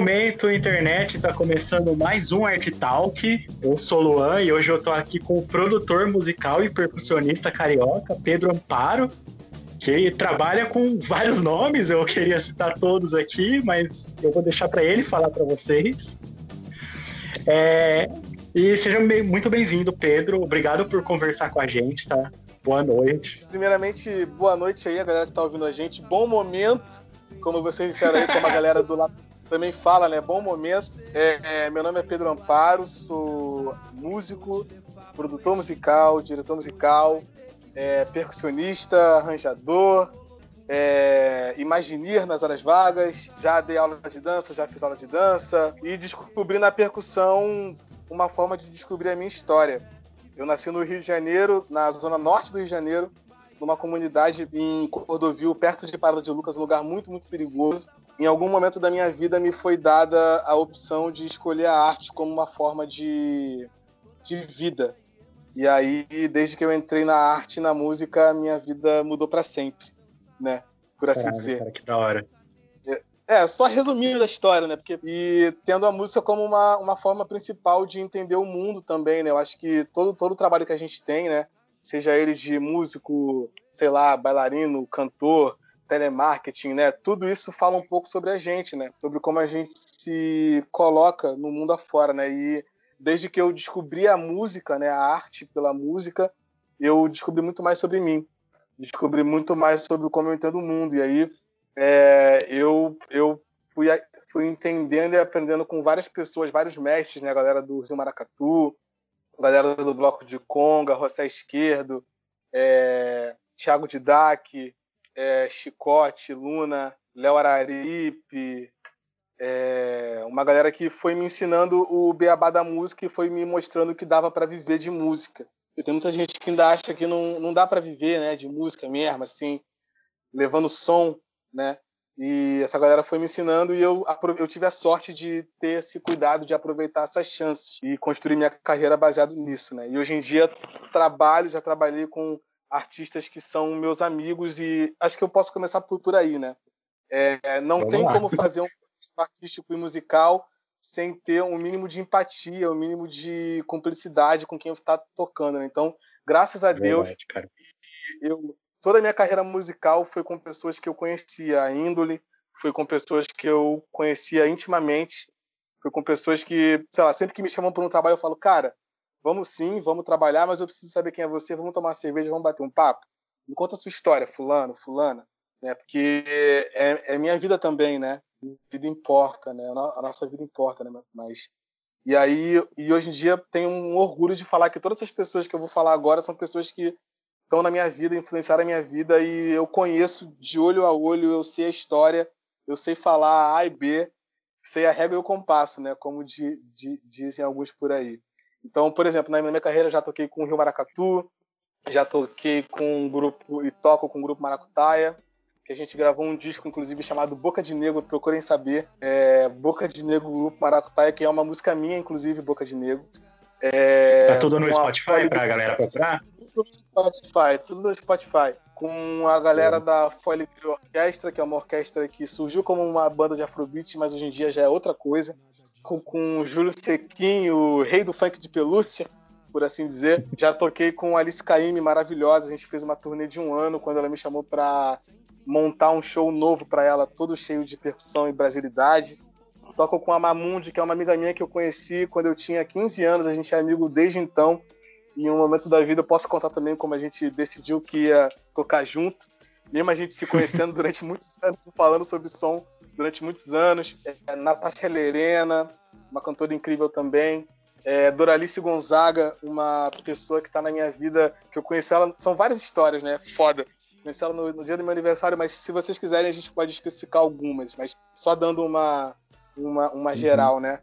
momento, internet, está começando mais um Art Talk. Eu sou Luan e hoje eu tô aqui com o produtor musical e percussionista carioca, Pedro Amparo, que trabalha com vários nomes. Eu queria citar todos aqui, mas eu vou deixar para ele falar para vocês. É, e seja muito bem-vindo, Pedro. Obrigado por conversar com a gente, tá? Boa noite. Primeiramente, boa noite aí, a galera que tá ouvindo a gente. Bom momento, como vocês disseram aí, como a galera do lado também fala, né? Bom momento. É, é, meu nome é Pedro Amparo, sou músico, produtor musical, diretor musical, é, percussionista, arranjador, é, nas horas vagas, já dei aula de dança, já fiz aula de dança e descobri na percussão uma forma de descobrir a minha história. Eu nasci no Rio de Janeiro, na zona norte do Rio de Janeiro, numa comunidade em Cordovil, perto de Parada de Lucas, um lugar muito, muito perigoso em algum momento da minha vida me foi dada a opção de escolher a arte como uma forma de, de vida. E aí, desde que eu entrei na arte e na música, minha vida mudou para sempre, né? Por assim dizer. Cara, que da hora. É, é, só resumindo a história, né? Porque, e tendo a música como uma, uma forma principal de entender o mundo também, né? Eu acho que todo, todo o trabalho que a gente tem, né? Seja ele de músico, sei lá, bailarino, cantor, telemarketing, né? Tudo isso fala um pouco sobre a gente, né? Sobre como a gente se coloca no mundo afora, né? E desde que eu descobri a música, né, a arte pela música, eu descobri muito mais sobre mim. Descobri muito mais sobre como eu entendo o mundo. E aí é, eu, eu fui, fui entendendo e aprendendo com várias pessoas, vários mestres, né? A galera do Rio Maracatu, a galera do Bloco de Conga, José Esquerdo, é, Thiago Didac, é, Chicote, Luna, Léo Araripe, é, uma galera que foi me ensinando o beabá da música e foi me mostrando que dava para viver de música. E tem muita gente que ainda acha que não, não dá para viver né, de música mesmo, assim, levando som, né? E essa galera foi me ensinando e eu, eu tive a sorte de ter esse cuidado de aproveitar essas chances e construir minha carreira baseado nisso, né? E hoje em dia trabalho, já trabalhei com artistas que são meus amigos e acho que eu posso começar por, por aí, né? É, não Vamos tem lá. como fazer um artístico e musical sem ter um mínimo de empatia, um mínimo de cumplicidade com quem está tocando, né? Então, graças a Deus, Verdade, eu toda a minha carreira musical foi com pessoas que eu conhecia a índole, foi com pessoas que eu conhecia intimamente, foi com pessoas que, sei lá, sempre que me chamam para um trabalho eu falo, cara, Vamos sim, vamos trabalhar, mas eu preciso saber quem é você, vamos tomar uma cerveja, vamos bater um papo. Me conta a sua história, fulano, fulana, né? Porque é, é minha vida também, né? A vida importa, né? A nossa vida importa, né? Mas e aí e hoje em dia tenho um orgulho de falar que todas essas pessoas que eu vou falar agora são pessoas que estão na minha vida, influenciaram a minha vida e eu conheço de olho a olho, eu sei a história, eu sei falar A e B, sei a regra e o compasso, né? Como de, de, dizem alguns por aí. Então, por exemplo, na minha carreira já toquei com o Rio Maracatu, já toquei com um grupo e toco com o grupo Maracutaia, que a gente gravou um disco, inclusive, chamado Boca de Negro, procurem saber. É, Boca de Negro, Grupo Maracutaia, que é uma música minha, inclusive, Boca de Negro. É, tá tudo no Spotify pra galera procurar? Tudo no Spotify, tudo no Spotify. Com a galera é. da Foley Orquestra, que é uma orquestra que surgiu como uma banda de afrobeat, mas hoje em dia já é outra coisa com, com o Júlio Sequinho, o rei do funk de pelúcia, por assim dizer. Já toquei com Alice Caymmi, maravilhosa. A gente fez uma turnê de um ano quando ela me chamou para montar um show novo para ela, todo cheio de percussão e brasilidade. Toco com a Mamundi, que é uma amiga minha que eu conheci quando eu tinha 15 anos. A gente é amigo desde então. E em um momento da vida eu posso contar também como a gente decidiu que ia tocar junto. Mesmo a gente se conhecendo durante muitos anos, falando sobre som durante muitos anos. É, Natasha Lerena, uma cantora incrível também. É, Doralice Gonzaga, uma pessoa que está na minha vida, que eu conheci ela. São várias histórias, né? Foda. Conheci ela no, no, dia do meu aniversário, mas se vocês quiserem, a gente pode especificar algumas, mas só dando uma, uma, uma uhum. geral, né?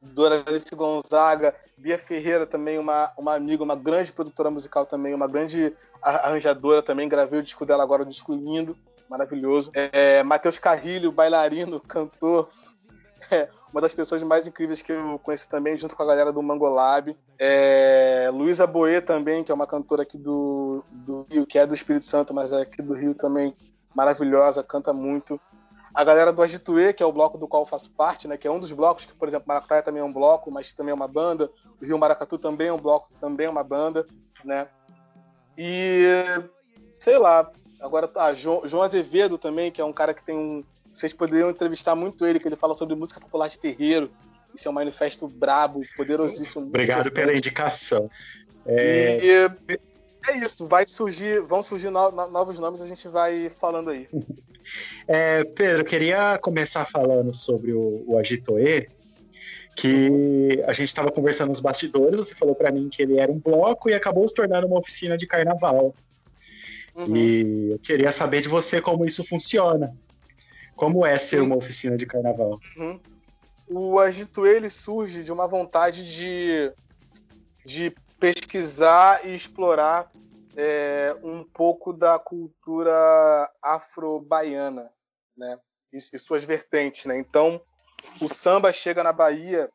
Doralice Gonzaga, Bia Ferreira também, uma, uma amiga, uma grande produtora musical também, uma grande arranjadora também. Gravei o disco dela agora, um disco lindo maravilhoso. É, Matheus Carrilho, bailarino, cantor, é, uma das pessoas mais incríveis que eu conheci também, junto com a galera do Mangolab. É, Luísa Boê também, que é uma cantora aqui do, do Rio, que é do Espírito Santo, mas é aqui do Rio também, maravilhosa, canta muito. a galera do Agituê, que é o bloco do qual eu faço parte, né? Que é um dos blocos, que, por exemplo, Maracutaia também é um bloco, mas também é uma banda. O Rio Maracatu também é um bloco, também é uma banda, né? E sei lá, agora tá, João, João Azevedo também, que é um cara que tem um. Vocês poderiam entrevistar muito ele, que ele fala sobre música popular de terreiro. Isso é um manifesto brabo, poderosíssimo. Obrigado pela indicação. É... E é isso, vai surgir, vão surgir no, no, novos nomes, a gente vai falando aí. É, Pedro, queria começar falando sobre o, o Agitoe, que a gente estava conversando nos bastidores, você falou para mim que ele era um bloco e acabou se tornando uma oficina de carnaval. Uhum. E eu queria saber de você como isso funciona. Como é ser uma oficina de carnaval? Uhum. O Agito ele surge de uma vontade de, de pesquisar e explorar é, um pouco da cultura afro-baiana, né? E, e, suas vertentes, né? Então, o samba chega na Bahia,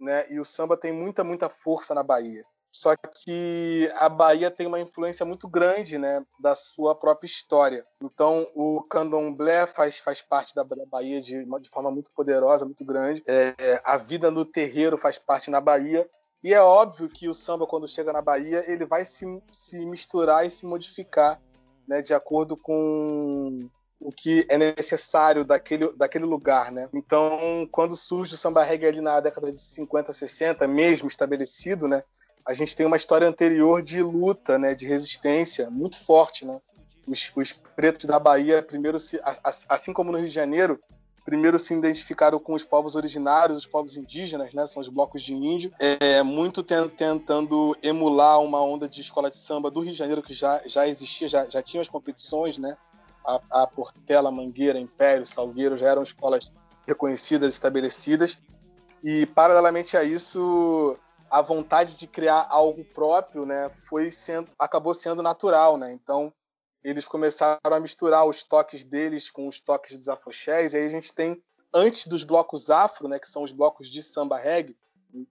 né? E o samba tem muita, muita força na Bahia. Só que a Bahia tem uma influência muito grande, né, da sua própria história. Então, o candomblé faz, faz parte da, Bahia de, de forma muito poderosa, muito grande. É, a vida no terreiro faz parte na Bahia. E é óbvio que o samba, quando chega na Bahia, ele vai se, se misturar e se modificar né, de acordo com o que é necessário daquele, daquele lugar, né? Então, quando surge o samba reggae ali na década de 50, 60, mesmo estabelecido, né? A gente tem uma história anterior de luta, né? De resistência muito forte, né? Os, os pretos da Bahia, primeiro, se, assim como no Rio de Janeiro, primeiro se identificaram com os povos originários, os povos indígenas, né? São os blocos de índio, é, muito tentando emular uma onda de escola de samba do Rio de Janeiro que já, já existia, já, já tinha as competições, né? A, a Portela, Mangueira, Império, Salgueiro já eram escolas reconhecidas, estabelecidas. E, paralelamente a isso, a vontade de criar algo próprio, né, foi sendo, acabou sendo natural, né? Então, eles começaram a misturar os toques deles com os toques dos afoxés, e aí a gente tem, antes dos blocos afro, né, que são os blocos de samba reggae,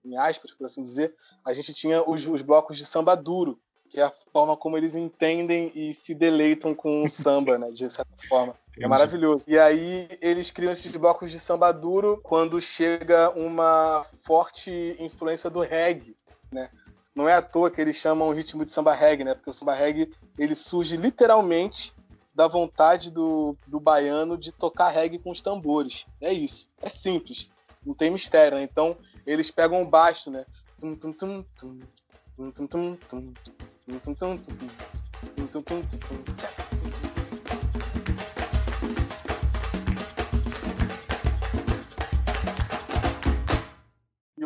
em aspas, por assim dizer, a gente tinha os, os blocos de samba duro, que é a forma como eles entendem e se deleitam com o samba, né, de certa forma. É maravilhoso. E aí eles criam esses blocos de samba duro quando chega uma forte influência do reggae, né? Não é à toa que eles chamam o ritmo de samba reggae, né? Porque o samba reggae ele surge literalmente da vontade do, do baiano de tocar reggae com os tambores. É isso. É simples. Não tem mistério, né? Então, eles pegam o baixo, né? E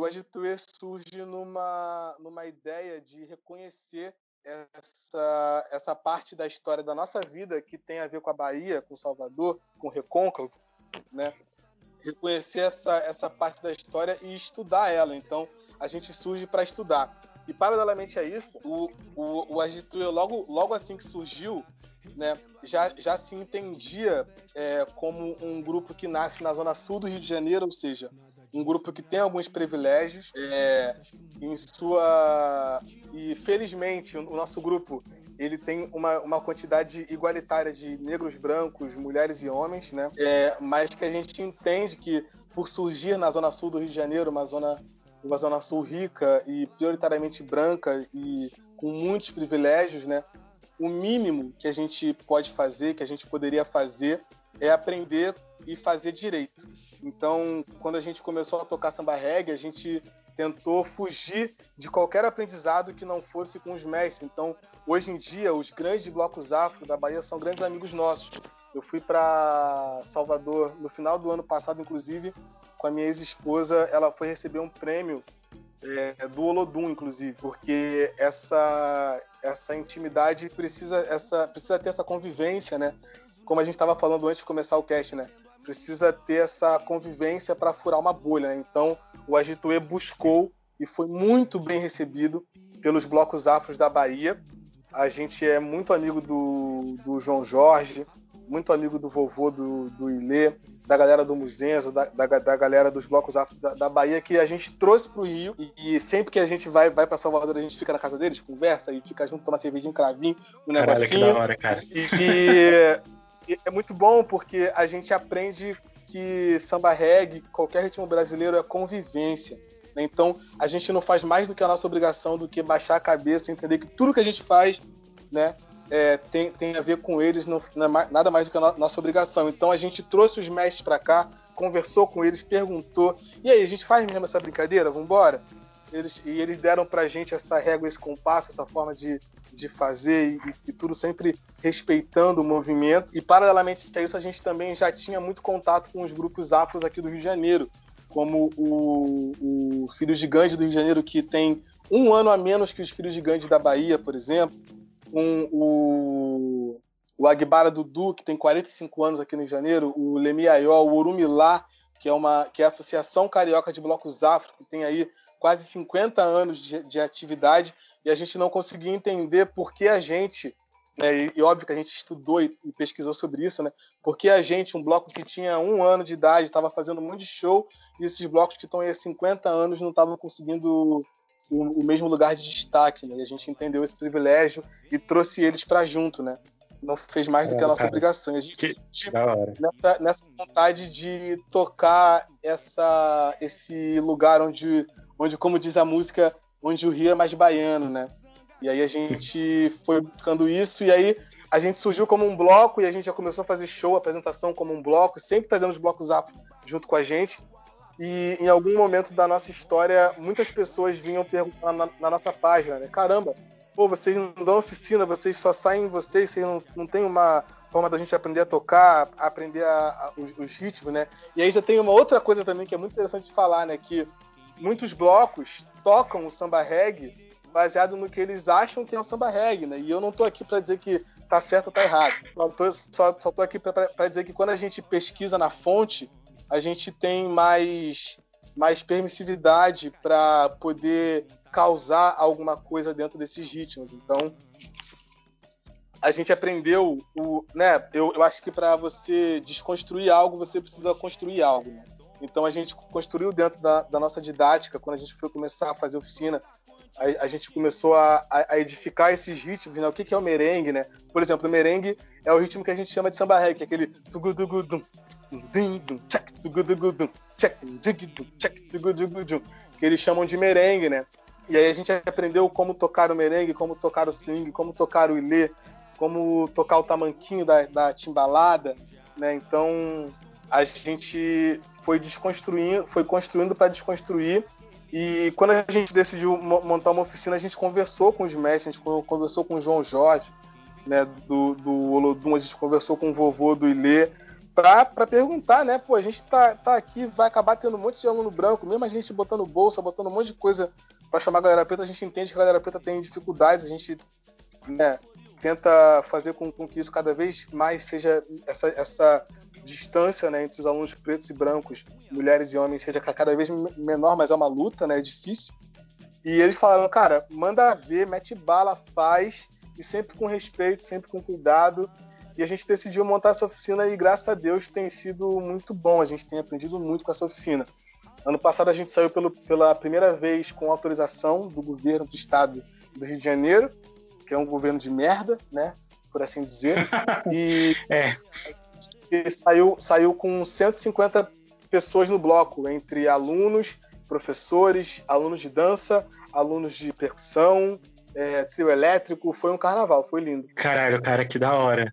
o Agituê surge numa, numa ideia de reconhecer essa, essa parte da história da nossa vida que tem a ver com a Bahia, com Salvador, com Recôncavo, né? Reconhecer essa, essa parte da história e estudar ela. Então, a gente surge para estudar. E, paralelamente a isso, o, o, o Agituê, logo, logo assim que surgiu, né, já, já se entendia é, como um grupo que nasce na zona sul do Rio de Janeiro, ou seja, um grupo que tem alguns privilégios é, em sua e felizmente o nosso grupo ele tem uma, uma quantidade igualitária de negros, brancos, mulheres e homens, né? É, mas que a gente entende que por surgir na zona sul do Rio de Janeiro, uma zona uma zona sul rica e prioritariamente branca e com muitos privilégios, né? O mínimo que a gente pode fazer, que a gente poderia fazer, é aprender e fazer direito. Então, quando a gente começou a tocar samba reggae, a gente tentou fugir de qualquer aprendizado que não fosse com os mestres. Então, hoje em dia, os grandes blocos afro da Bahia são grandes amigos nossos. Eu fui para Salvador no final do ano passado, inclusive, com a minha ex-esposa. Ela foi receber um prêmio é, do Olodum, inclusive, porque essa essa intimidade precisa essa precisa ter essa convivência, né? Como a gente estava falando antes de começar o cast, né? Precisa ter essa convivência para furar uma bolha. Né? Então, o Agituê buscou e foi muito bem recebido pelos blocos afros da Bahia. A gente é muito amigo do, do João Jorge, muito amigo do vovô do, do Ilê, da galera do Muzenza, da, da, da, galera dos blocos afros da, da, Bahia, que a gente trouxe para o Rio. E, e, sempre que a gente vai, vai para Salvador, a gente fica na casa deles, conversa e fica junto, toma cervejinho, cravinho, um Caralho, negocinho. Que da hora, cara. E, é muito bom porque a gente aprende que samba reggae, qualquer ritmo brasileiro é convivência. Né? Então, a gente não faz mais do que a nossa obrigação, do que baixar a cabeça entender que tudo que a gente faz né, é, tem, tem a ver com eles, não, não é nada mais do que a no, nossa obrigação. Então, a gente trouxe os mestres para cá, conversou com eles, perguntou. E aí, a gente faz mesmo essa brincadeira? Vamos embora? Eles, e eles deram pra gente essa régua, esse compasso, essa forma de, de fazer e, e, tudo sempre respeitando o movimento. E paralelamente a isso, a gente também já tinha muito contato com os grupos afros aqui do Rio de Janeiro, como o, o Filhos de Gandhi do Rio de Janeiro, que tem um ano a menos que os Filhos de Gandhi da Bahia, por exemplo. Com o, o Agbara Dudu, que tem 45 anos aqui no Rio de Janeiro, o Lemi Ayol, o Urumilá, que é, uma, que é a Associação Carioca de Blocos Afro, que tem aí quase 50 anos de, de atividade, e a gente não conseguia entender por que a gente, né, e, e, óbvio que a gente estudou e, e, pesquisou sobre isso, né, porque a gente, um bloco que tinha um ano de idade, estava fazendo de show, e esses blocos que estão aí há 50 anos não estavam conseguindo o, o, mesmo lugar de destaque, né, e a gente entendeu esse privilégio e trouxe eles para junto, né não fez mais do que a nossa cara, obrigação. A gente, que, tipo, nessa, nessa, vontade de tocar essa, esse lugar onde, onde, como diz a música, onde o Rio é mais baiano, né? E aí a gente foi buscando isso, e aí a gente surgiu como um bloco e a gente já começou a fazer show, apresentação como um bloco, sempre trazendo os blocos afro junto com a gente. E em algum momento da nossa história, muitas pessoas vinham perguntar na, na nossa página, né? Caramba, pô, vocês não dão oficina, vocês só saem vocês, vocês não, não tem uma forma da gente aprender a tocar, aprender a, a, os, os, ritmos, né? E aí já tem uma outra coisa também que é muito interessante de falar, né? Que muitos blocos tocam o samba reggae baseado no que eles acham que é o samba reggae, né? E eu não tô aqui para dizer que tá certo ou tá errado. Só tô, só, só tô aqui para dizer que quando a gente pesquisa na fonte, a gente tem mais, mais permissividade para poder causar alguma coisa dentro desses ritmos. Então, a gente aprendeu o, né? Eu, eu acho que para você desconstruir algo, você precisa construir algo. Né? Então a gente construiu dentro da, da, nossa didática, quando a gente foi começar a fazer oficina, a, a gente começou a, a, edificar esses ritmos, né? O que, que é o merengue, né? Por exemplo, o merengue é o ritmo que a gente chama de samba reggae, é aquele que eles chamam de merengue, né? E aí a gente aprendeu como tocar o merengue, como tocar o swing, como tocar o ilê, como tocar o tamanquinho da, da timbalada, né? Então a gente foi desconstruindo, foi construindo para desconstruir. E quando a gente decidiu montar uma oficina, a gente conversou com os mestres, a gente conversou com o João Jorge, né, do, do Olodum, a gente conversou com o vovô do Ilê, para perguntar, né? Pô, a gente tá, tá aqui, vai acabar tendo um monte de aluno branco, mesmo a gente botando bolsa, botando um monte de coisa para chamar a galera preta, a gente entende que a galera preta tem dificuldades, a gente né, tenta fazer com, com, que isso cada vez mais seja essa, essa distância né, entre os alunos pretos e brancos, mulheres e homens, seja cada vez menor, mas é uma luta, né, é difícil. E eles falaram, cara, manda ver, mete bala, faz, e sempre com respeito, sempre com cuidado. E a gente decidiu montar essa oficina e, graças a Deus, tem sido muito bom. A gente tem aprendido muito com essa oficina. Ano passado a gente saiu pelo, pela primeira vez com autorização do governo do estado do Rio de Janeiro, que é um governo de merda, né? Por assim dizer. E, é. e saiu, saiu com 150 pessoas no bloco, entre alunos, professores, alunos de dança, alunos de percussão, é, trio elétrico. Foi um carnaval, foi lindo. Caralho, cara, que da hora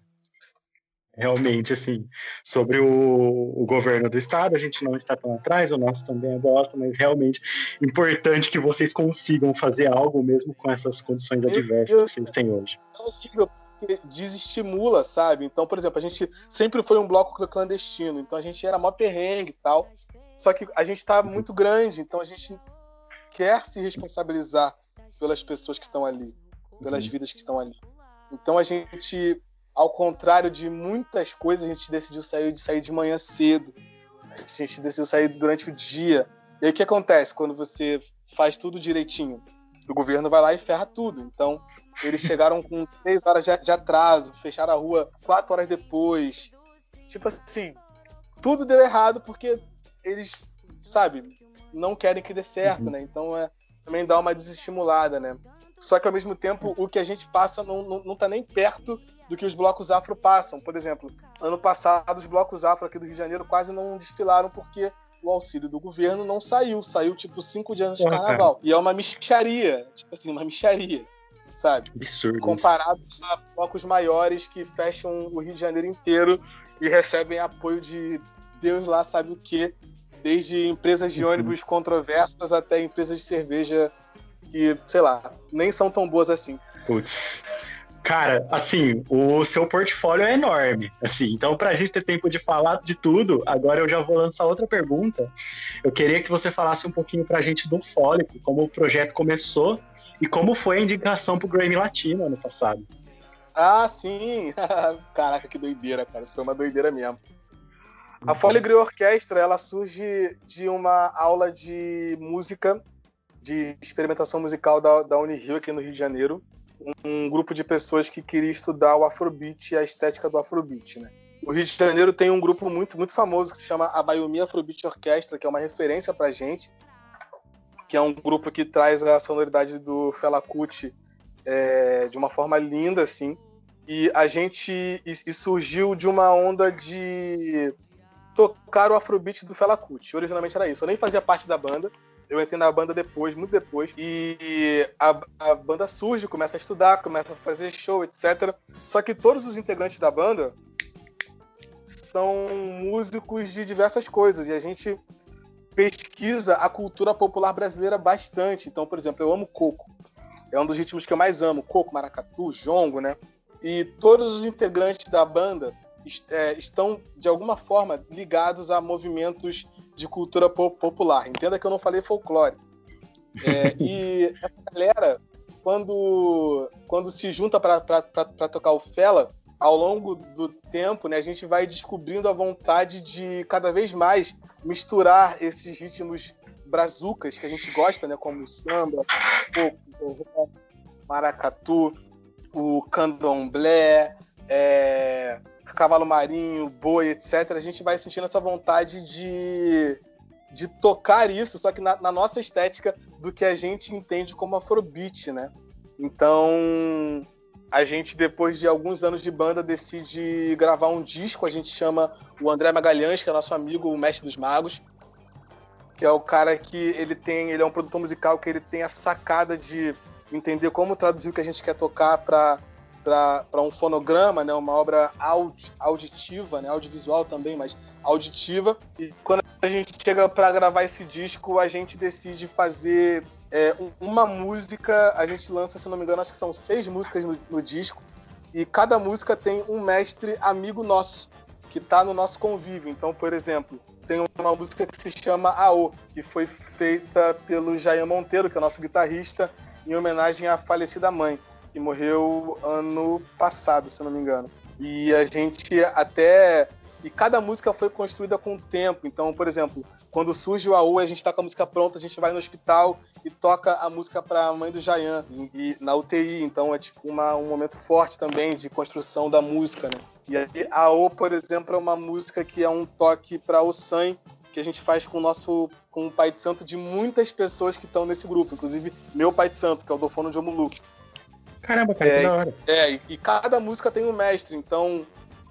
realmente, assim, sobre o, o, governo do estado, a gente não está tão atrás, o nosso também é bosta, mas realmente importante que vocês consigam fazer algo mesmo com essas condições adversas eu, que vocês têm hoje. É horrível, porque desestimula, sabe? Então, por exemplo, a gente sempre foi um bloco clandestino, então a gente era mó perrengue e tal, só que a gente está muito grande, então a gente quer se responsabilizar pelas pessoas que estão ali, pelas uhum. vidas que estão ali. Então a gente ao contrário de muitas coisas, a gente decidiu sair de sair de manhã cedo. A gente decidiu sair durante o dia. E aí o que acontece quando você faz tudo direitinho? O governo vai lá e ferra tudo. Então, eles chegaram com três horas de atraso, fecharam a rua quatro horas depois. Tipo assim, tudo deu errado porque eles, sabe, não querem que dê certo, uhum. né? Então é, também dá uma desestimulada, né? Só que ao mesmo tempo o que a gente passa não, não, não tá nem perto do que os blocos afro passam. Por exemplo, ano passado os blocos afro aqui do Rio de Janeiro quase não desfilaram porque o auxílio do governo não saiu. Saiu tipo cinco dias antes do carnaval. Cara. E é uma micharia, tipo assim, uma micharia, sabe? Absurdo. Comparado a blocos maiores que fecham o Rio de Janeiro inteiro e recebem apoio de Deus lá sabe o que, desde empresas de uhum. ônibus controversas até empresas de cerveja que, sei lá, nem são tão boas assim. Putz. Cara, assim, o seu portfólio é enorme. Assim, então, para a gente ter tempo de falar de tudo, agora eu já vou lançar outra pergunta. Eu queria que você falasse um pouquinho para a gente do Fólico, como o projeto começou e como foi a indicação para o Grammy Latino ano passado. Ah, sim! Caraca, que doideira, cara. Isso foi uma doideira mesmo. A Foligree Orquestra, ela surge de uma aula de música de experimentação musical da, da Unirio aqui no Rio de Janeiro. Um grupo de pessoas que queria estudar o Afrobeat e a estética do Afrobeat, né? O Rio de Janeiro tem um grupo muito, muito famoso que se chama a Bayomi Afrobeat Orquestra, que é uma referência pra gente, que é um grupo que traz a sonoridade do Fela Kuti é, de uma forma linda, assim. E a gente e surgiu de uma onda de tocar o Afrobeat do Fela Kuti. Originalmente era isso. Eu nem fazia parte da banda, eu entrei na banda depois, muito depois, e a, a banda surge, começa a estudar, começa a fazer show, etc. Só que todos os integrantes da banda são músicos de diversas coisas, e a gente pesquisa a cultura popular brasileira bastante. Então, por exemplo, eu amo coco. É um dos ritmos que eu mais amo. Coco, maracatu, jongo, né? E todos os integrantes da banda é, estão, de alguma forma, ligados a movimentos de cultura popular. Entenda que eu não falei folclore. É, e essa galera, quando, quando se junta para tocar o Fela, ao longo do tempo, né, a gente vai descobrindo a vontade de cada vez mais misturar esses ritmos brazucas que a gente gosta, né, como o samba, o maracatu, o candomblé, é, cavalo marinho, boi, etc., a gente vai sentindo essa vontade de, de tocar isso, só que na, na nossa estética do que a gente entende como afrobeat, né? Então, a gente, depois de alguns anos de banda, decide gravar um disco. A gente chama o André Magalhães, que é nosso amigo, o mestre dos magos, que é o cara que ele tem, ele é um produtor musical que ele tem a sacada de entender como traduzir o que a gente quer tocar para para um fonograma, né, uma obra aud, auditiva, né, audiovisual também, mas auditiva. E quando a gente chega para gravar esse disco, a gente decide fazer é, uma música. A gente lança, se não me engano, acho que são seis músicas no, no disco. E cada música tem um mestre amigo nosso, que está no nosso convívio. Então, por exemplo, tem uma música que se chama AO, que foi feita pelo Jair Monteiro, que é nosso guitarrista, em homenagem à falecida mãe que morreu ano passado, se não me engano. E a gente até. E cada música foi construída com o tempo. Então, por exemplo, quando surge o AU, a gente tá com a música pronta, a gente vai no hospital e toca a música para a mãe do Jayan e, e, na UTI. Então é tipo uma, um momento forte também de construção da música, né? E aí, a AU, por exemplo, é uma música que é um toque para o San, que a gente faz com o nosso com o pai de santo de muitas pessoas que estão nesse grupo, inclusive meu pai de santo, que é o Dofono de Omulu. Caramba, cara, é, que da hora. É, e, e cada música tem um mestre, então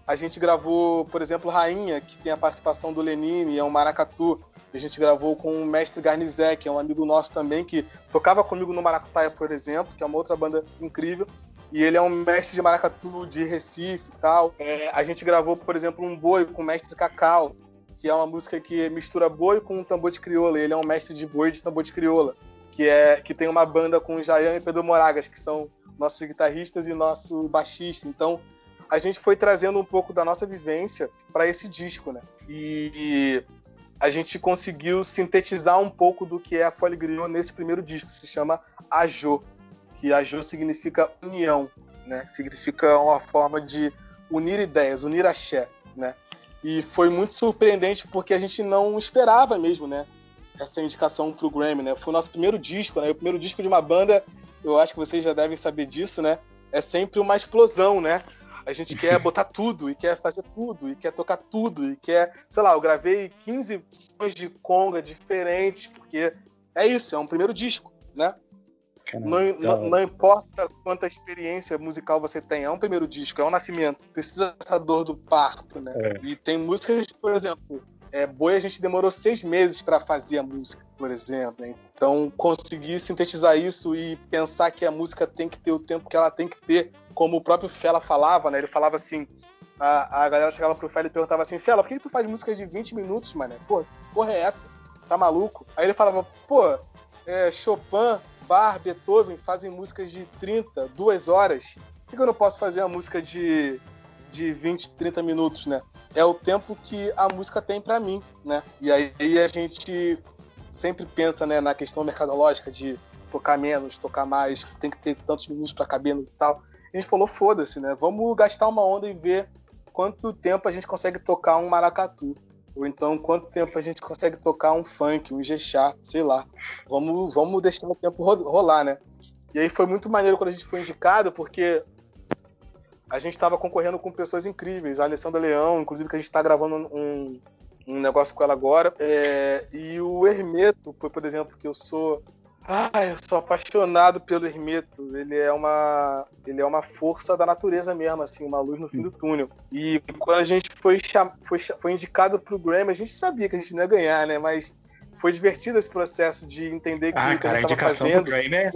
a gente gravou, por exemplo, Rainha, que tem a participação do Lenine, é um maracatu. A gente gravou com o mestre Garnizé, que é um amigo nosso também, que tocava comigo no Maracutaia, por exemplo, que é uma outra banda incrível. E ele é um mestre de maracatu de Recife e tal. É, a gente gravou, por exemplo, um boi com o mestre Cacau, que é uma música que mistura boi com tambor de crioula. Ele é um mestre de boi de tambor de crioula, que é que tem uma banda com o Jayan e Pedro Moragas, que são nossos guitarristas e nosso baixista. Então, a gente foi trazendo um pouco da nossa vivência para esse disco, né? E a gente conseguiu sintetizar um pouco do que é a Folha Griot nesse primeiro disco, que se chama Ajo, que Ajo significa união, né? Significa uma forma de unir ideias, unir axé, né? E foi muito surpreendente porque a gente não esperava mesmo, né? Essa indicação pro Grammy, né? Foi o nosso primeiro disco, né? O primeiro disco de uma banda eu acho que vocês já devem saber disso, né? É sempre uma explosão, né? A gente quer botar tudo, e quer fazer tudo, e quer tocar tudo, e quer, sei lá, eu gravei 15 sons de conga diferentes, porque é isso, é um primeiro disco, né? Não, não, não, importa quanta experiência musical você tem, é um primeiro disco, é um nascimento. Precisa dessa dor do parto, né? É. E tem músicas, por exemplo, é, Boi a gente demorou seis meses para fazer a música, por exemplo. Né? Então, conseguir sintetizar isso e pensar que a música tem que ter o tempo que ela tem que ter, como o próprio Fela falava, né? Ele falava assim, a, a galera chegava pro Fela e perguntava assim, Fela, por que, que tu faz música de 20 minutos, mano? Pô, porra é essa? Tá maluco? Aí ele falava, pô, é, Chopin, Bach, Beethoven fazem músicas de 30, 2 horas. Por que eu não posso fazer uma música de, de 20, 30 minutos, né? É o tempo que a música tem para mim, né? E aí a gente sempre pensa né, na questão mercadológica de tocar menos, tocar mais, tem que ter tantos minutos para caber no tal. A gente falou, foda-se, né? Vamos gastar uma onda e ver quanto tempo a gente consegue tocar um maracatu. Ou então, quanto tempo a gente consegue tocar um funk, um jechá, sei lá. Vamos, vamos deixar o tempo rolar, né? E aí foi muito maneiro quando a gente foi indicado, porque a gente estava concorrendo com pessoas incríveis. A Alessandra Leão, inclusive, que a gente está gravando um, um negócio com ela agora. É, e o Hermeto, por exemplo, que eu sou ah, eu sou apaixonado pelo Hermeto. Ele é uma, ele é uma força da natureza mesmo, assim, uma luz no fim do túnel. E quando a gente foi, cham... foi, foi indicado pro Grammy, a gente sabia que a gente não ia ganhar, né? Mas foi divertido esse processo de entender que ah, o que cara, estava fazendo. É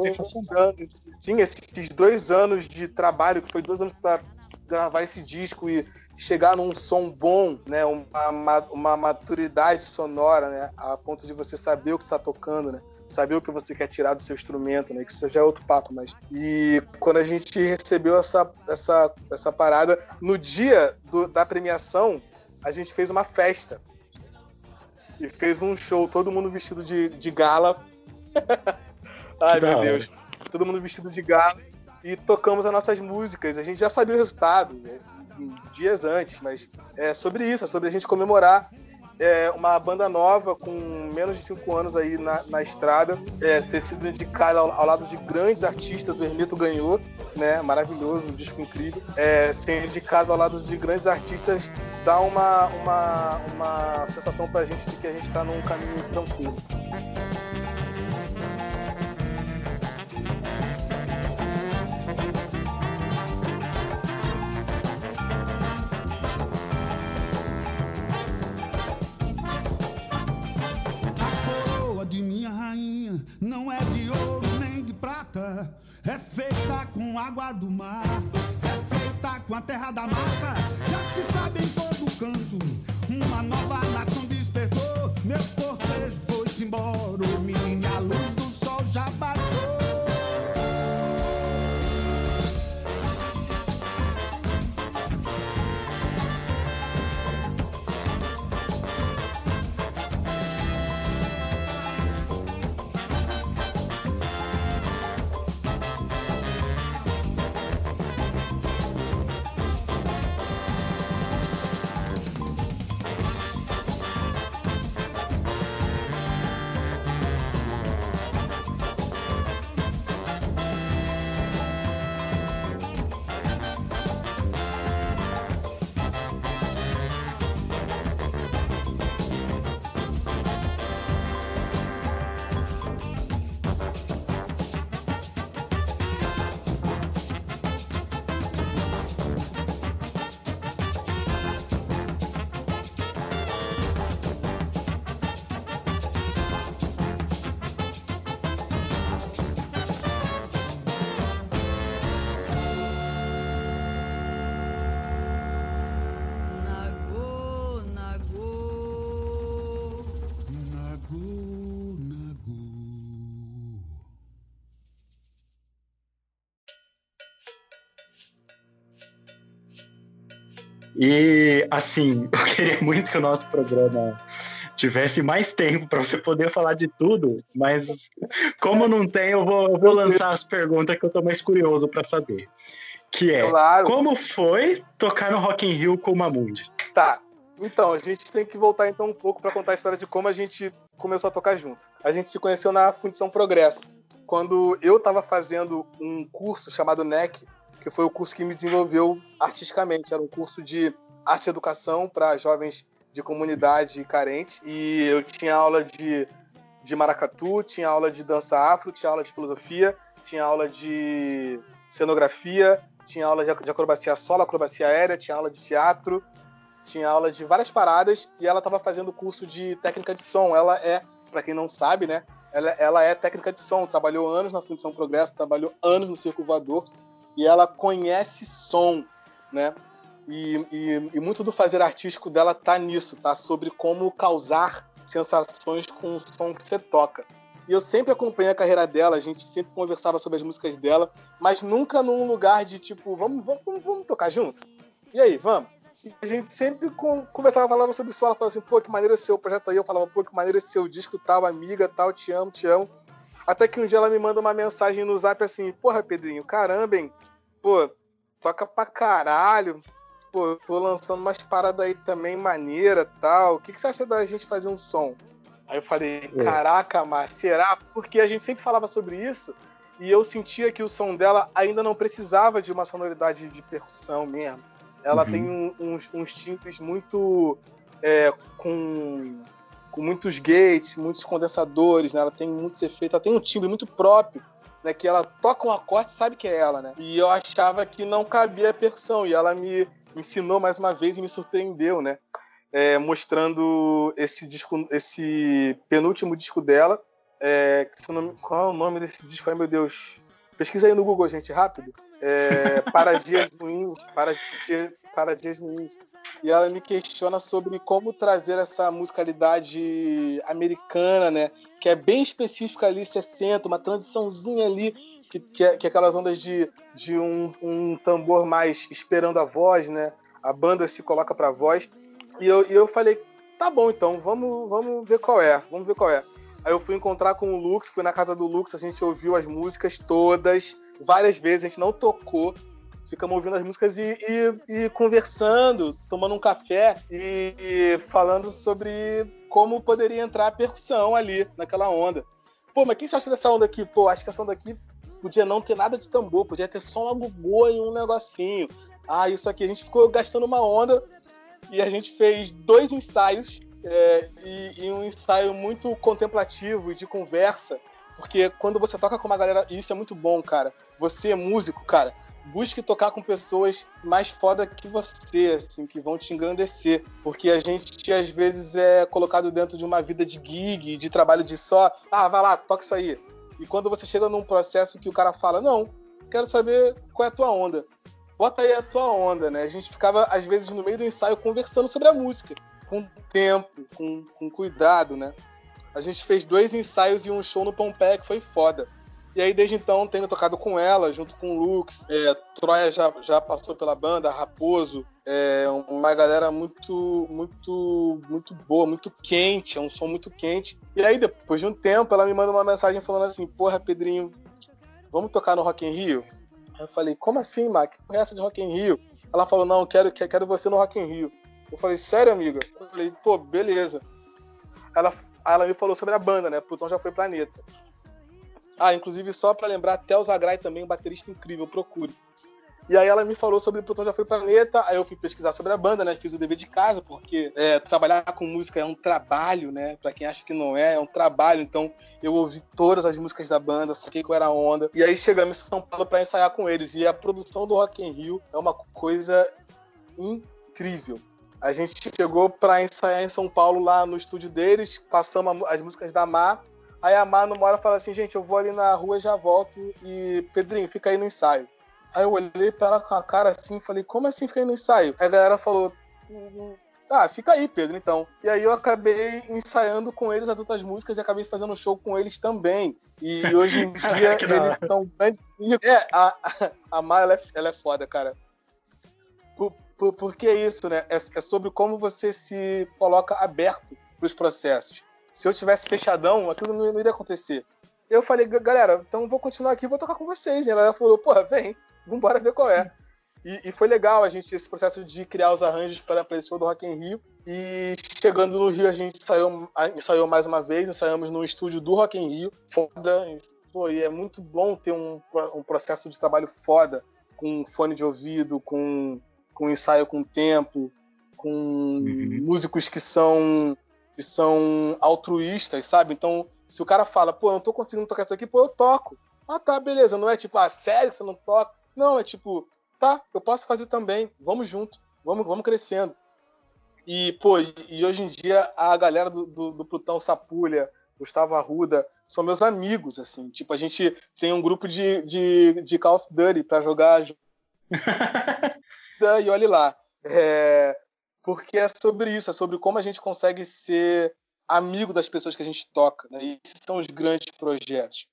anos, sim, esses dois anos de trabalho, que foi dois anos para gravar esse disco e chegar num som bom, né, uma, uma maturidade sonora, né, a ponto de você saber o que está tocando, né, saber o que você quer tirar do seu instrumento, né, que isso já é outro papo, mas e quando a gente recebeu essa essa essa parada no dia do, da premiação, a gente fez uma festa e fez um show, todo mundo vestido de, de gala. Ai meu Deus, todo mundo vestido de gala e tocamos as nossas músicas. A gente já sabia o resultado. Né? dias antes, mas é sobre isso, é sobre a gente comemorar é, uma banda nova com menos de cinco anos aí na, na estrada, é, ter sido indicada ao, ao, lado de grandes artistas, o Hermeto ganhou, né? Maravilhoso, um disco incrível. É, ser indicado ao lado de grandes artistas dá uma, uma, uma sensação pra gente de que a gente está num caminho tranquilo. Não é de ouro nem de prata. É feita com água do mar, é feita com a terra da mata. Já se sabe em todo canto, uma nova nação E, assim, eu queria muito que o nosso programa tivesse mais tempo para você poder falar de tudo, mas como não tem, eu vou, eu vou lançar as perguntas que eu tô mais curioso para saber. Que é, claro. como foi tocar no Rock in Rio com o Mamundi? Tá, então, a gente tem que voltar então um pouco para contar a história de como a gente começou a tocar junto. A gente se conheceu na Fundição Progresso, quando eu estava fazendo um curso chamado NEC, que foi o curso que me desenvolveu artisticamente. Era um curso de arte e educação para jovens de comunidade carente. E eu tinha aula de de maracatu, tinha aula de dança afro, tinha aula de filosofia, tinha aula de cenografia, tinha aula de acrobacia solo, acrobacia aérea, tinha aula de teatro, tinha aula de várias paradas e ela estava fazendo curso de técnica de som. Ela é, para quem não sabe, né? Ela, ela é técnica de som, trabalhou anos na Fundição Progresso, trabalhou anos no Circo Voador e ela conhece som, né? E, e, e, muito do fazer artístico dela tá nisso, tá? Sobre como causar sensações com o som que você toca. E eu sempre acompanhei a carreira dela, a gente sempre conversava sobre as músicas dela, mas nunca num lugar de tipo, vamos, vamos, vamos tocar junto? E aí, vamos? E a gente sempre conversava, falava sobre isso, ela falava assim, pô, que maneiro é seu projeto aí, eu falava, pô, que maneiro é seu disco tal, amiga tal, te amo, te amo. Até que um dia ela me manda uma mensagem no zap assim, porra, Pedrinho, caramba, hein? Pô, toca pra caralho. Pô, tô lançando umas paradas aí também maneira tal. O que, que você acha da gente fazer um som? Aí eu falei, é. caraca, mas será? Porque a gente sempre falava sobre isso e eu sentia que o som dela ainda não precisava de uma sonoridade de percussão mesmo. Ela uhum. tem um, uns, uns timbres muito. É, com, com muitos gates, muitos condensadores, né? Ela tem muitos efeitos, ela tem um timbre muito próprio né, que ela toca um acorde sabe que é ela, né? E eu achava que não cabia a percussão, e ela me ensinou mais uma vez e me surpreendeu, né? É, mostrando esse disco, esse penúltimo disco dela. É, qual é o nome desse disco? Ai meu Deus. Pesquisa aí no Google, gente, rápido é, para dias ruins, para, para dias ruins. E ela me questiona sobre como trazer essa musicalidade americana, né? Que é bem específica ali, 60, uma transiçãozinha ali, que, que, é, que é aquelas ondas de, de um, um tambor mais esperando a voz, né? A banda se coloca para voz. E eu, e eu falei, tá bom então, vamos, vamos ver qual é, vamos ver qual é. Aí eu fui encontrar com o Lux, fui na casa do Lux, a gente ouviu as músicas todas, várias vezes, a gente não tocou. Ficamos ouvindo as músicas e, e, e conversando, tomando um café e, e falando sobre como poderia entrar a percussão ali, naquela onda. Pô, mas quem você acha dessa onda aqui? Pô, acho que essa onda aqui podia não ter nada de tambor, podia ter só uma gugô e um negocinho. Ah, isso aqui. A gente ficou gastando uma onda e a gente fez dois ensaios é, e, e, um ensaio muito contemplativo e de conversa, porque quando você toca com uma galera, isso é muito bom, cara. Você é músico, cara. Busque tocar com pessoas mais foda que você, assim, que vão te engrandecer. Porque a gente, às vezes, é colocado dentro de uma vida de gig, de trabalho de só. Ah, vai lá, toca isso aí. E quando você chega num processo que o cara fala, não, quero saber qual é a tua onda. Bota aí a tua onda, né? A gente ficava, às vezes, no meio do ensaio conversando sobre a música com tempo, com, com cuidado, né? A gente fez dois ensaios e um show no Pompeia que foi foda. E aí, desde então, tenho tocado com ela, junto com o Lux. É, Troia já, já passou pela banda, Raposo. É uma galera muito, muito, muito boa, muito quente. É um som muito quente. E aí, depois de um tempo, ela me manda uma mensagem falando assim: Porra, Pedrinho, vamos tocar no Rock in Rio? Eu falei: Como assim, Mac? Que essa de Rock in Rio? Ela falou: Não, quero, quero você no Rock in Rio. Eu falei, sério, amiga? Eu falei, pô, beleza. Ela, ela me falou sobre a banda, né? Plutão já foi planeta. Ah, inclusive, só para lembrar, Theo Zagrai também, um baterista incrível, procure. E aí ela me falou sobre Plutão já foi planeta, aí eu fui pesquisar sobre a banda, né? Fiz o dever de casa, porque é, trabalhar com música é um trabalho, né? Pra quem acha que não é, é um trabalho. Então eu ouvi todas as músicas da banda, saquei qual era a onda. E aí chegamos em São Paulo para ensaiar com eles. E a produção do Rock in Rio é uma coisa incrível. A gente chegou para ensaiar em São Paulo, lá no estúdio deles, passamos as músicas da Mar. Aí a Mar, numa hora, fala assim: gente, eu vou ali na rua já volto. E Pedrinho, fica aí no ensaio. Aí eu olhei para ela com a cara assim falei: como assim fica aí no ensaio? Aí a galera falou: ah, fica aí, Pedro, então. E aí eu acabei ensaiando com eles as outras músicas e acabei fazendo show com eles também. E hoje em dia eles estão É, a, a Mar, ela é, ela é foda, cara. Por, por, porque é isso, né? É, é sobre como você se coloca aberto para os processos. Se eu tivesse fechadão, aquilo não, não iria acontecer. Eu falei, galera, então vou continuar aqui, vou tocar com vocês. E a galera falou, porra, vem, vambora ver qual é. E, e, foi legal a gente, esse processo de criar os arranjos para, esse show do Rock in Rio. E chegando no Rio, a gente ensaiou, ensaiou mais uma vez, ensaiamos no estúdio do Rock in Rio. Foda. Pô, e é muito bom ter um, um processo de trabalho foda, com fone de ouvido, com com ensaio com tempo, com uhum. músicos que são que são altruístas, sabe? Então, se o cara fala, pô, eu não tô conseguindo tocar isso aqui, pô, eu toco. Ah, tá, beleza. Não é tipo, ah, sério que você não toca? Não, é tipo, tá, eu posso fazer também. Vamos junto. Vamos, vamos crescendo. E, pô, e hoje em dia a galera do, do, do Plutão Sapulha, Gustavo Arruda, são meus amigos, assim. Tipo, a gente tem um grupo de, de, de Call of Duty pra jogar. e olhe lá. É, porque é sobre isso, é sobre como a gente consegue ser amigo das pessoas que a gente toca, né? E esses são os grandes projetos.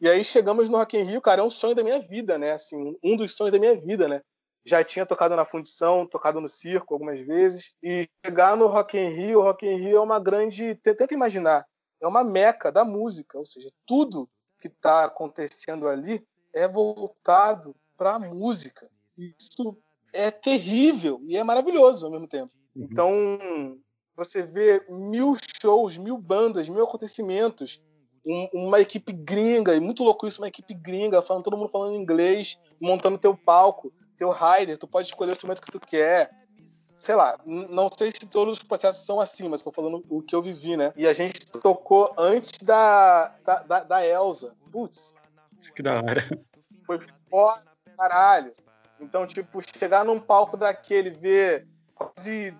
E aí chegamos no Rock in Rio, cara, é um sonho da minha vida, né? Assim, um dos sonhos da minha vida, né? Já tinha tocado na fundição, tocado no circo algumas vezes, e chegar no Rock in Rio, o Rock in Rio é uma grande, tenta imaginar, é uma meca da música, ou seja, tudo que está acontecendo ali é voltado para a música. Isso é terrível e é maravilhoso ao mesmo tempo. Uhum. Então, você vê mil shows, mil bandas, mil acontecimentos, um, uma equipe gringa, e muito louco isso, uma equipe gringa, falando, todo mundo falando inglês, montando teu palco, teu rider, tu pode escolher o instrumento que tu quer. Sei lá, não sei se todos os processos são assim, mas estou falando o que eu vivi, né? E a gente tocou antes da, da, da, da Elsa. Putz. Que da hora. Foi foda, caralho. Então, tipo, chegar num palco daquele, ver quase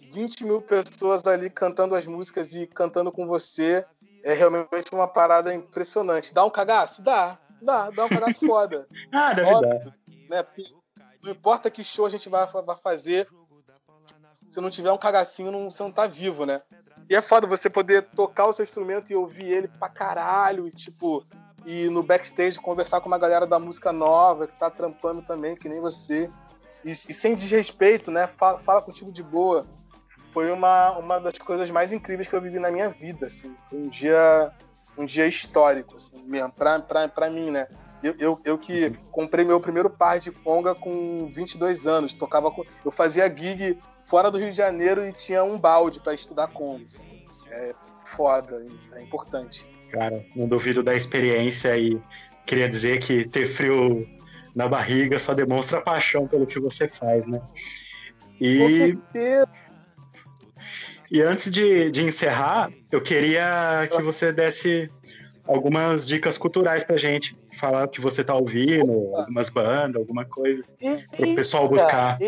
20 mil pessoas ali cantando as músicas e cantando com você é realmente uma parada impressionante. Dá um cagaço? Dá. Dá, dá um cagaço foda. ah, deve Óbvio, dar. Né? Porque não importa que show a gente vai, vai fazer, se não tiver um cagacinho, não, você não tá vivo, né? E é foda você poder tocar o seu instrumento e ouvir ele pra caralho, e tipo, e no backstage conversar com uma galera da música nova que tá trampando também, que nem você. E, e sem desrespeito, né? Fala, fala, contigo de boa. Foi uma, uma das coisas mais incríveis que eu vivi na minha vida, assim. Foi um dia, um dia histórico, assim, mesmo, pra, pra, pra mim, né? Eu, eu, eu, que comprei meu primeiro par de conga com 22 anos, tocava com, eu fazia gig fora do Rio de Janeiro e tinha um balde para estudar conga. Assim. É foda, é importante. Cara, não duvido da experiência e queria dizer que ter frio na barriga só demonstra paixão pelo que você faz, né? E. E antes de, de encerrar, eu queria que você desse algumas dicas culturais pra gente. Falar que você tá ouvindo, Opa. algumas bandas, alguma coisa. Eita, pro pessoal buscar.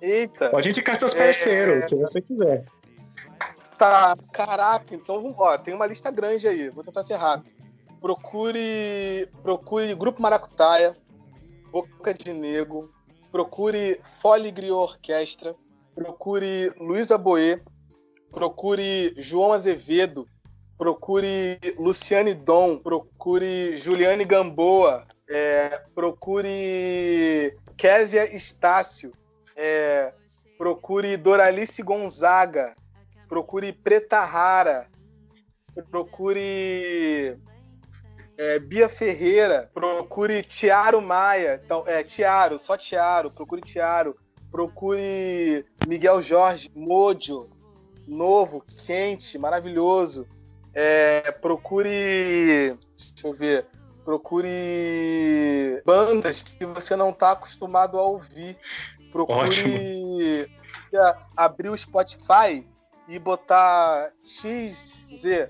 Eita. Pode indicar seus parceiros, é... o que você quiser. Tá, caraca, então, ó, tem uma lista grande aí, vou tentar ser rápido. Procure, procure Grupo Maracutaia, Boca de Nego, procure Fole Griot Orquestra, procure Luísa Boê, procure João Azevedo, procure Luciane Dom, procure Juliane Gamboa, é, procure Késia Estácio, é, procure Doralice Gonzaga, procure Preta Rara, procure é, Bia Ferreira, procure Tiaro Maia, então, é, Tiaro, só Tiaro, procure Tiaro, procure Miguel Jorge, Mojo, novo, quente, maravilhoso, é, procure, deixa eu ver, procure bandas que você não está acostumado a ouvir, procure abrir o Spotify e botar XZ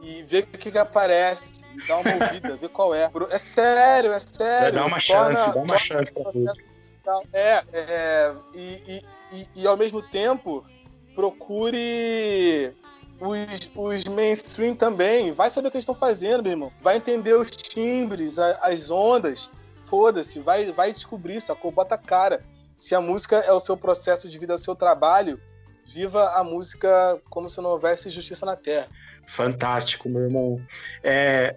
e ver o que, que aparece. E dar uma ouvida, ver qual é. É sério, é sério. Dá uma torna, chance, dá uma chance pra É, é e, e, e, ao mesmo tempo, procure os, os mainstream também. Vai saber o que eles estão fazendo, meu irmão. Vai entender os timbres, as ondas. Foda-se, vai, vai descobrir, sacou? Bota a cara. Se a música é o seu processo de vida, é o seu trabalho, viva a música como se não houvesse justiça na Terra. Fantástico, meu irmão. É,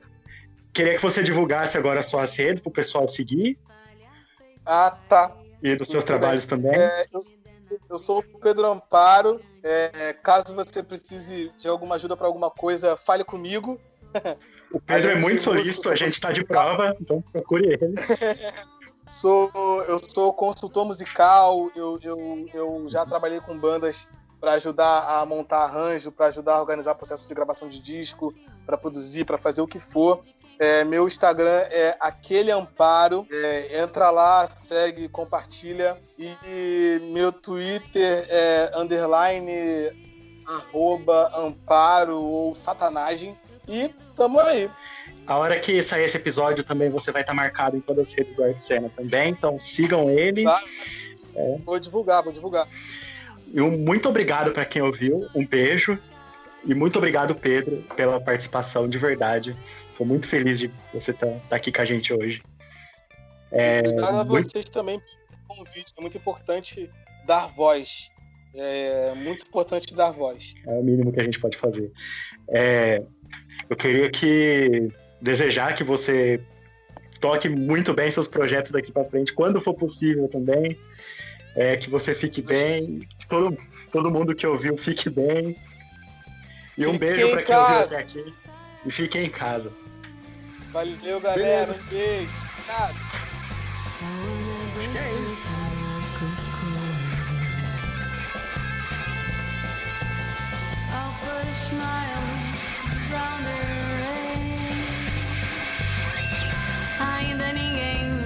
queria que você divulgasse agora suas redes para o pessoal seguir. Ah, tá. E dos seus trabalhos também. É, eu, eu, sou o Pedro Amparo. É, caso você precise de alguma ajuda para alguma coisa, fale comigo. O Pedro é muito solícito, a gente está de prova, então procure ele. sou, eu sou consultor musical, eu, eu, eu já trabalhei com bandas para ajudar a montar arranjo, para ajudar a organizar processo de gravação de disco, para produzir, para fazer o que for. É, meu Instagram é aquele amparo. É, entra lá, segue, compartilha. E meu Twitter é underline arroba amparo ou satanagem. E tamo aí. A hora que sair esse episódio também você vai estar marcado em todas as redes do Arte Cena também, então sigam ele. Tá. É. Vou divulgar, vou divulgar. E um muito obrigado para quem ouviu, um beijo. E muito obrigado, Pedro, pela participação de verdade. Estou muito feliz de você estar tá, tá aqui com a gente hoje. É, obrigado a muito... vocês também pelo convite. É muito importante dar voz. É muito importante dar voz. É o mínimo que a gente pode fazer. É, eu queria que desejar que você toque muito bem seus projetos daqui para frente, quando for possível também. É, que você fique bem, que todo, todo mundo que ouviu fique bem. E um beijo para quem ouviu até aqui. E fique em casa. Valeu, galera. Beijo. Um beijo. Obrigado. Any ninguém